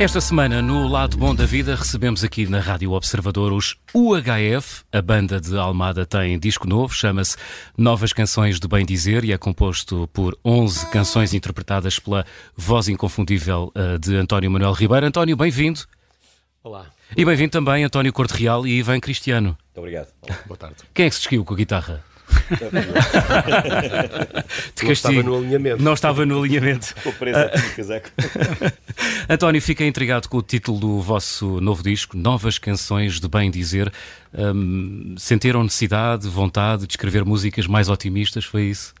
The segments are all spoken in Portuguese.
Esta semana, no Lado Bom da Vida, recebemos aqui na Rádio Observador os UHF. A banda de Almada tem disco novo, chama-se Novas Canções do Bem Dizer e é composto por 11 canções interpretadas pela voz inconfundível uh, de António Manuel Ribeiro. António, bem-vindo. Olá. E bem-vindo também António Corte Real e Ivan Cristiano. Muito obrigado. Olá, boa tarde. Quem é que se desquiu com a guitarra? De não estava no alinhamento. Não estava no alinhamento. Ficou preso aqui no casaco. António, fica intrigado com o título do vosso novo disco, Novas Canções de Bem Dizer. Um, sentiram necessidade, vontade de escrever músicas mais otimistas? Foi isso?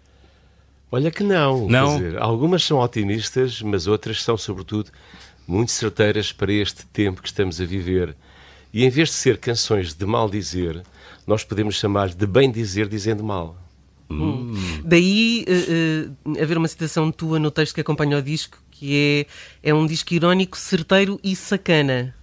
Olha que não. Não? Dizer, algumas são otimistas, mas outras são, sobretudo, muito certeiras para este tempo que estamos a viver. E em vez de ser canções de mal dizer, nós podemos chamar de bem dizer dizendo mal. Hum. Daí uh, uh, haver uma citação tua no texto que acompanha o disco, que é, é um disco irónico, certeiro e sacana.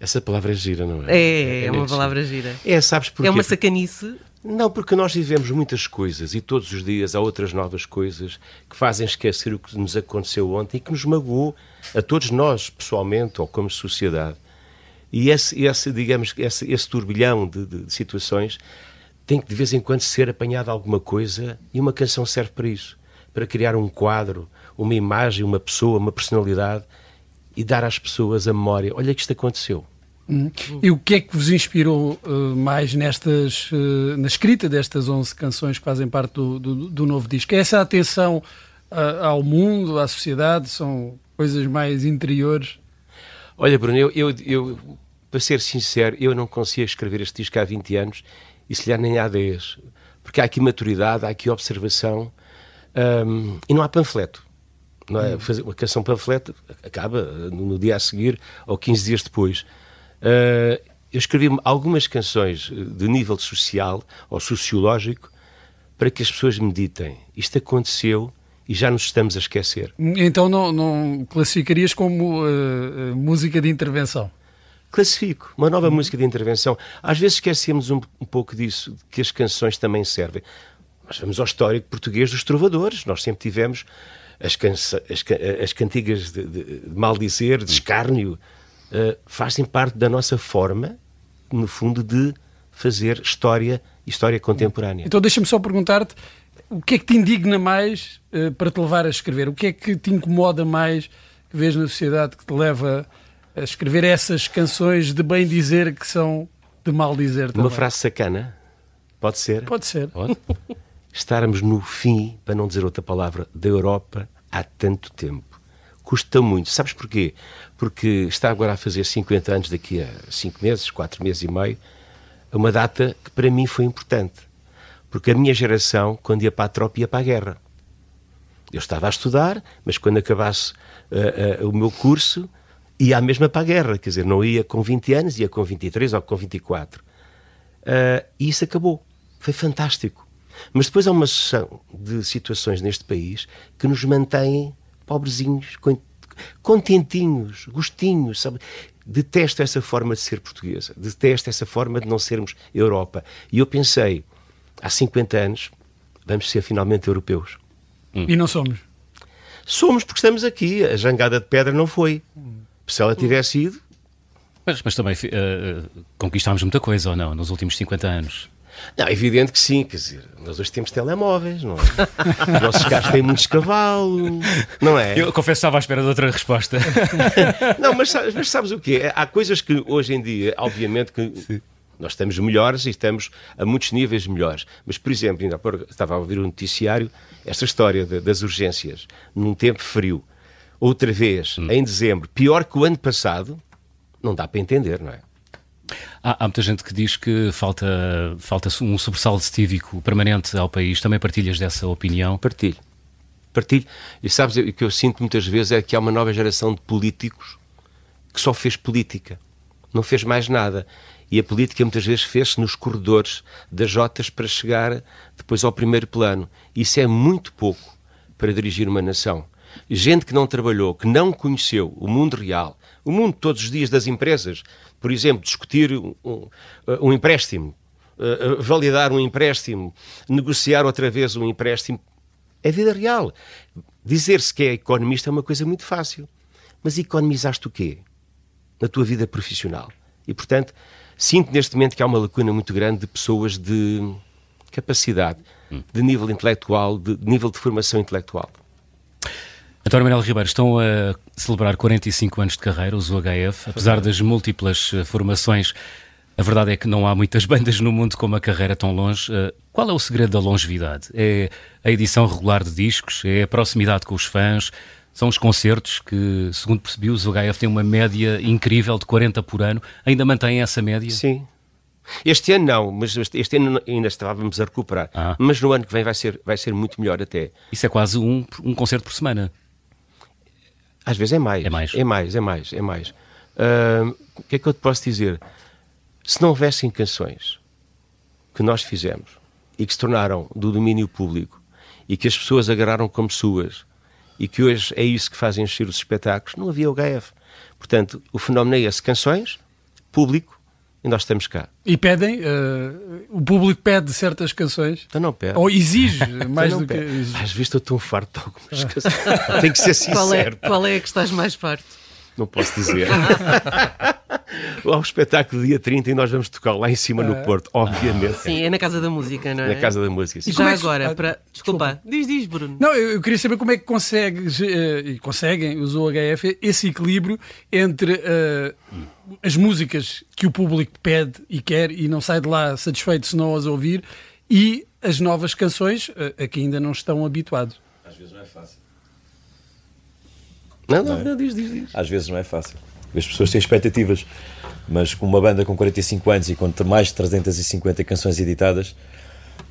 Essa palavra é gira, não é? É, é, é uma palavra gira. É, sabes porquê? É uma sacanice. Não, porque nós vivemos muitas coisas e todos os dias há outras novas coisas que fazem esquecer o que nos aconteceu ontem e que nos magoou a todos nós, pessoalmente ou como sociedade. E esse, esse digamos, esse, esse turbilhão de, de, de, situações tem que de vez em quando ser apanhado alguma coisa e uma canção serve para isso, para criar um quadro, uma imagem, uma pessoa, uma personalidade e dar às pessoas a memória. Olha que isto aconteceu. Hum. E o que é que vos inspirou uh, mais nestas, uh, na escrita destas 11 canções que fazem parte do, do, do novo disco? É essa atenção uh, ao mundo, à sociedade? São coisas mais interiores? Olha, Bruno, eu, eu, eu, para ser sincero, eu não conseguia escrever este disco há 20 anos e se lhe nem há 10. Porque há aqui maturidade, há aqui observação um, e não há panfleto. Não é? Fazer uma canção panfleto acaba no dia a seguir ou 15 dias depois. Uh, eu escrevi algumas canções de nível social ou sociológico para que as pessoas meditem. Isto aconteceu e já nos estamos a esquecer. Então não, não classificarias como uh, música de intervenção? Classifico, uma nova uhum. música de intervenção. Às vezes esquecemos um, um pouco disso, que as canções também servem. Nós vamos ao histórico português dos trovadores, nós sempre tivemos as, cansa, as, as cantigas de, de, de maldizer, de escárnio, uh, fazem parte da nossa forma, no fundo, de fazer história, história contemporânea. Então deixa-me só perguntar-te, o que é que te indigna mais uh, para te levar a escrever? O que é que te incomoda mais que vês na sociedade que te leva a escrever essas canções de bem dizer que são de mal dizer também? Uma frase sacana? Pode ser? Pode ser. Pode. Estarmos no fim, para não dizer outra palavra, da Europa há tanto tempo. Custa muito. Sabes porquê? Porque está agora a fazer 50 anos daqui a 5 meses, 4 meses e meio, uma data que para mim foi importante porque a minha geração, quando ia para a tropa, ia para a guerra. Eu estava a estudar, mas quando acabasse uh, uh, o meu curso, ia mesma para a guerra. Quer dizer, não ia com 20 anos, ia com 23 ou com 24. Uh, e isso acabou. Foi fantástico. Mas depois há uma sucessão de situações neste país que nos mantêm pobrezinhos, contentinhos, gostinhos, sabe? Detesto essa forma de ser portuguesa, detesto essa forma de não sermos Europa. E eu pensei, há 50 anos, vamos ser finalmente europeus. Hum. E não somos? Somos porque estamos aqui. A jangada de pedra não foi. Se ela tivesse ido. Mas, mas também uh, conquistámos muita coisa, ou não, nos últimos 50 anos? Não, é evidente que sim, quer dizer, nós hoje temos telemóveis, não é? Os nossos carros têm muitos cavalos, não é? Eu confesso que estava à espera de outra resposta. não, mas, mas sabes o quê? Há coisas que hoje em dia, obviamente, que sim. Nós estamos melhores e estamos a muitos níveis melhores. Mas, por exemplo, ainda há estava a ouvir um noticiário, esta história de, das urgências, num tempo frio, outra vez, hum. em dezembro, pior que o ano passado, não dá para entender, não é? Há, há, muita gente que diz que falta, falta um sobressalto cívico permanente ao país. Também partilhas dessa opinião? Partilho. Partilho. E sabes, o que eu sinto muitas vezes é que há uma nova geração de políticos que só fez política. Não fez mais nada. E a política muitas vezes fez-se nos corredores das Jotas para chegar depois ao primeiro plano. Isso é muito pouco para dirigir uma nação. Gente que não trabalhou, que não conheceu o mundo real, o mundo todos os dias das empresas, por exemplo, discutir um, um, um empréstimo, uh, validar um empréstimo, negociar outra vez um empréstimo, é vida real. Dizer-se que é economista é uma coisa muito fácil. Mas economizaste o quê? Na tua vida profissional. E, portanto, sinto neste momento que há uma lacuna muito grande de pessoas de capacidade, de nível intelectual, de nível de formação intelectual. António Manuel Ribeiro, estão a celebrar 45 anos de carreira, os UHF, apesar das múltiplas eh, formações. A verdade é que não há muitas bandas no mundo com uma carreira tão longe. Eh, qual é o segredo da longevidade? É a edição regular de discos? É a proximidade com os fãs? São os concertos que, segundo percebi, os UHF têm uma média incrível de 40 por ano. Ainda mantêm essa média? Sim. Este ano não, mas este ano ainda estávamos a recuperar. Ah. Mas no ano que vem vai ser, vai ser muito melhor até. Isso é quase um, um concerto por semana. Às vezes é mais. É mais. É mais, é mais, é mais. Uh, o que é que eu te posso dizer? Se não houvessem canções que nós fizemos e que se tornaram do domínio público e que as pessoas agarraram como suas e que hoje é isso que fazem encher os espetáculos, não havia o HF. Portanto, o fenómeno é esse: canções, público, e nós estamos cá. E pedem, uh, o público pede certas canções? Então não pede. Ou exige mais então do pede. que. Exige. Às vezes estou tão farto de algumas canções. Tem que ser sincero. Qual é, qual é que estás mais farto? Não posso dizer. Há um espetáculo dia 30 e nós vamos tocar lá em cima no Porto, obviamente. Sim, é na Casa da Música, não é? Na Casa da Música. Sim. E já é agora, que... para... desculpa, diz, diz, Bruno. Não, eu, queria saber como é que consegues, uh, e conseguem os OHF, esse equilíbrio entre uh, as músicas que o público pede e quer e não sai de lá satisfeito se não as ouvir e as novas canções uh, a que ainda não estão habituados. Às vezes não é fácil. Não, não, não, é? não diz, diz, diz. Às vezes não é fácil. As pessoas têm expectativas, mas com uma banda com 45 anos e com mais de 350 canções editadas,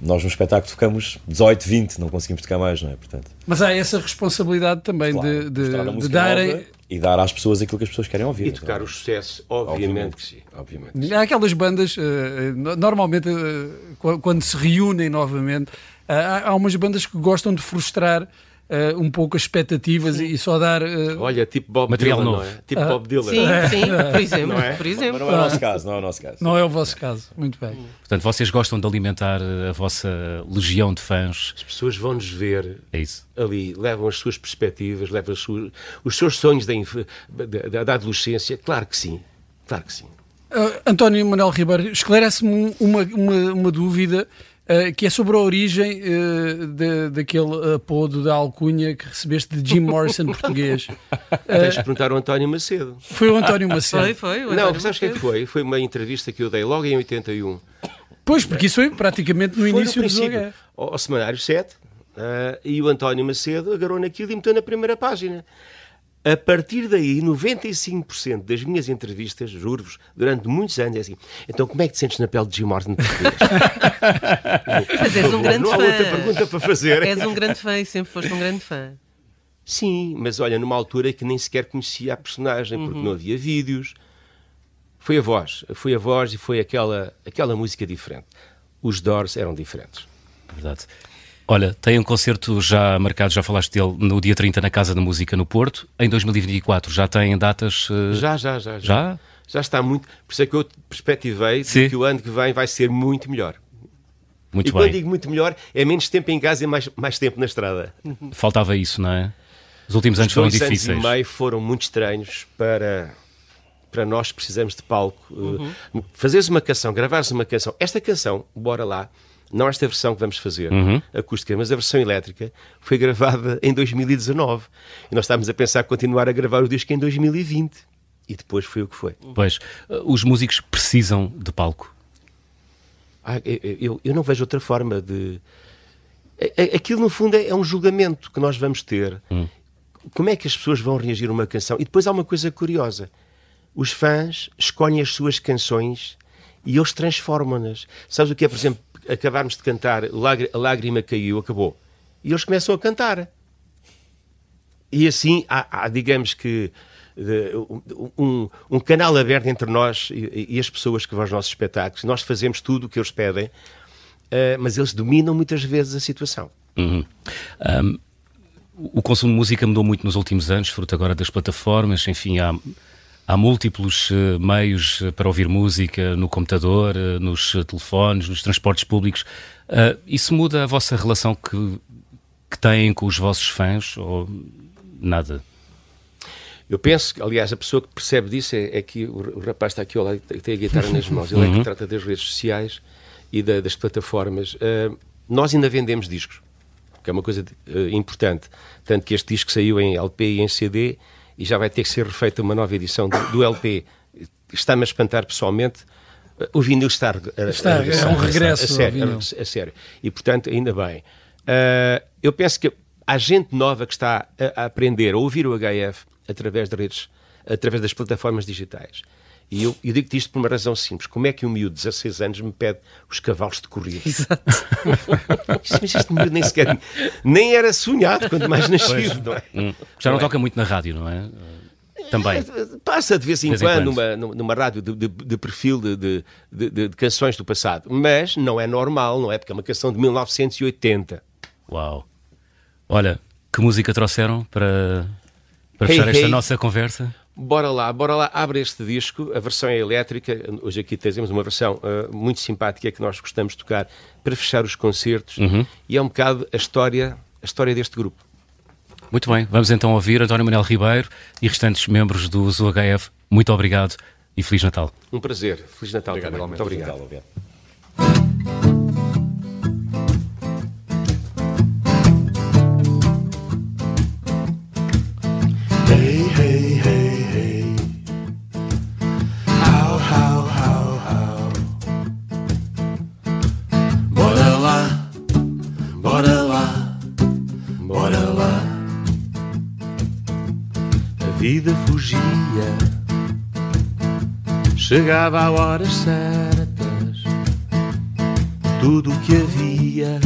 nós no espetáculo tocamos 18, 20, não conseguimos tocar mais, não é? Portanto, mas há essa responsabilidade também claro, de, de, de darem. E dar às pessoas aquilo que as pessoas querem ouvir. E tocar o sucesso, obviamente, obviamente que sim. Obviamente. Há aquelas bandas, eh, normalmente, eh, quando se reúnem novamente, há umas bandas que gostam de frustrar uh, um pouco as expectativas e, e só dar. Uh, Olha, tipo Bob material Dylan, novo. É? Tipo uh, Bob Dylan. Sim, sim, por exemplo. Não é? por exemplo. Mas não é o nosso caso, não é o nosso caso. Não é o vosso caso, muito bem. Portanto, vocês gostam de alimentar a vossa legião de fãs. As pessoas vão nos ver é isso. ali, levam as suas perspectivas, levam suas, os seus sonhos da, da, da adolescência. Claro que sim, claro que sim. Uh, António Manuel Ribeiro, esclarece-me uma, uma, uma dúvida uh, que é sobre a origem uh, de, daquele apodo da alcunha que recebeste de Jim Morrison português. Tens de perguntar ao António Macedo. Foi o António Macedo. Foi, foi. O Não, sabes o que é que foi? Foi uma entrevista que eu dei logo em 81. Pois, porque isso foi praticamente no foi início no do jogo. Ao, ao Semanário 7, e o António Macedo agarrou naquilo e meteu na primeira página. A partir daí, 95% das minhas entrevistas, juro-vos, durante muitos anos, é assim. Então, como é que te sentes na pele de Jim Morton português? Mas és um grande não fã. Não há outra pergunta para fazer. És um grande fã e sempre foste um grande fã. Sim, mas olha, numa altura que nem sequer conhecia a personagem, porque uhum. não havia vídeos. Foi a voz, foi a voz e foi aquela, aquela música diferente. Os Doors eram diferentes. Verdade. Olha, tem um concerto já marcado, já falaste dele, no dia 30 na Casa da Música no Porto. Em 2024 já tem datas? Uh... Já, já, já, já. Já? Já está muito. Por isso é que eu perspectivei que o ano que vem vai ser muito melhor. Muito e bem. quando digo muito melhor, é menos tempo em casa e mais, mais tempo na estrada. Faltava isso, não é? Os últimos anos Os foram difíceis. anos e meio foram muito estranhos para, para nós precisamos de palco. Uhum. Uh, fazeres uma canção, gravares uma canção. Esta canção, bora lá, não esta versão que vamos fazer, uhum. acústica, mas a versão elétrica, foi gravada em 2019. E nós estávamos a pensar continuar a gravar o disco em 2020. E depois foi o que foi. Pois, uh, os músicos precisam de palco. Ah, eu, eu, não vejo outra forma de. Aquilo, no fundo, é, é um julgamento que nós vamos ter. Hum. Como é que as pessoas vão reagir a uma canção? E depois há uma coisa curiosa: os fãs escolhem as suas canções e eles transformam-nas. Sabes o que é, por exemplo, acabarmos de cantar A Lágrima Caiu, acabou. E eles começam a cantar. E assim há, há digamos que, um, um, canal aberto entre nós e, e, as pessoas que vão aos nossos espetáculos. Nós fazemos tudo o que eles pedem, uh, mas eles dominam muitas vezes a situação. Uhum. Um, o consumo de música mudou muito nos últimos anos, fruto agora das plataformas, enfim, há Há múltiplos uh, meios eh, para ouvir música no computador, uh, nos telefones, nos transportes públicos. isso muda a vossa relação que, que têm com os vossos fãs ou nada? Eu penso, que, aliás, a pessoa que percebe disso é, é que o, o rapaz está aqui ao lado, tem a guitarra nas mãos, ele é que trata das redes sociais e da, das plataformas. Uh, nós ainda vendemos discos, que é uma coisa uh, importante. Tanto que este disco saiu em LP e em CD e já vai ter que ser refeita uma nova edição do, do LP. Está-me a espantar pessoalmente. Uh, o vinil está, a, está a, é um regresso a, sério, a, sério. E, portanto, ainda bem. eu penso que há gente nova que está a, aprender a ouvir o HF através das redes, através das plataformas digitais. E eu, eu digo-te isto por uma razão simples. Como é que um miúdo de 16 anos me pede os cavalos de corrida? Exato. Mas este miúdo nem sequer... Nem era sonhado, quando mais nascido, não é? Hum. Já não, não é? toca muito na rádio, não é? Também. É, passa de vez em, vez quando, quando. Numa, numa rádio de, de, de perfil de, de, de, canções do passado. Mas não é normal, não é? Porque é uma canção de 1980. Uau. Olha, que música trouxeram para, para hey, fechar esta hey. nossa conversa? Bora lá, bora lá, abre este disco, a versão é elétrica, hoje aqui temos uma versão uh, muito simpática que nós gostamos de tocar para fechar os concertos uhum. e é um bocado a história, a história deste grupo. Muito bem, vamos então ouvir António Manuel Ribeiro e restantes membros do ZUHF. Muito obrigado e Feliz Natal. Um prazer, Feliz Natal obrigado, também. Muito obrigado. obrigado. Chegava a horas certas, tudo o que havia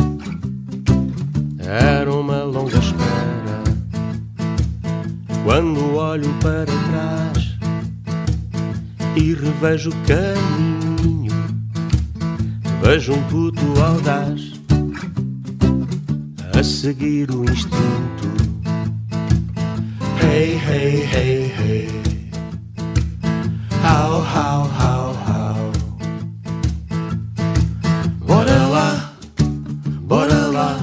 era uma longa espera. Quando olho para trás e revejo o caminho, vejo um puto audaz a seguir o instinto hey, hey, hey, hey. How, how, how. Bora lá, bora lá,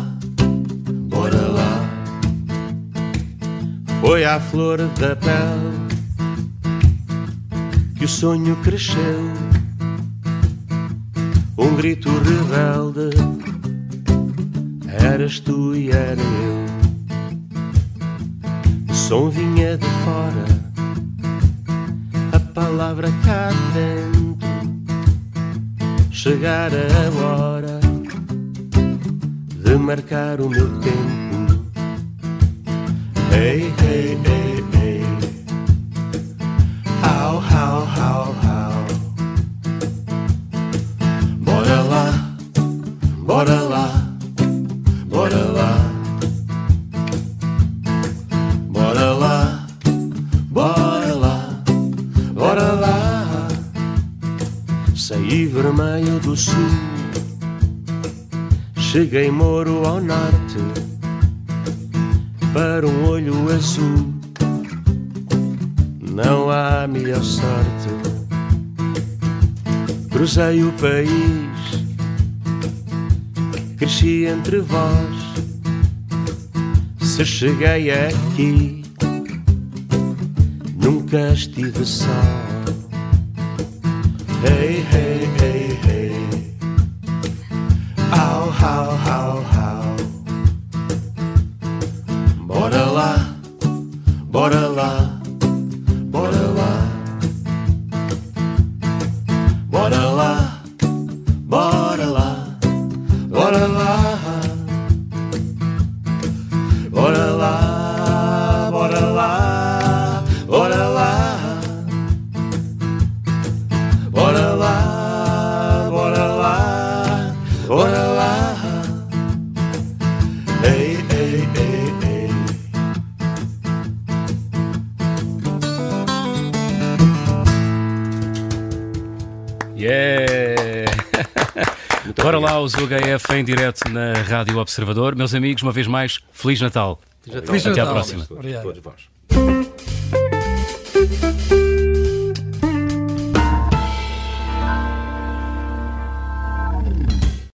bora lá. Foi à flor da pele que o sonho cresceu. Um grito rebelde, eras tu e era eu som vinha de fora, palavra cá dentro. Chegar a hora de marcar o meu tempo. Hey, hey, hey, Cheguei moro ao norte para um olho azul. Não há melhor sorte. Cruzei o país, cresci entre vós. Se cheguei aqui, nunca estive só. how, how. Bora lá, bora lá. Bora lá, os UHF em direto na Rádio Observador. Meus amigos, uma vez mais, Feliz Natal. Feliz Natal. Até à próxima. Obrigado. Todos vós.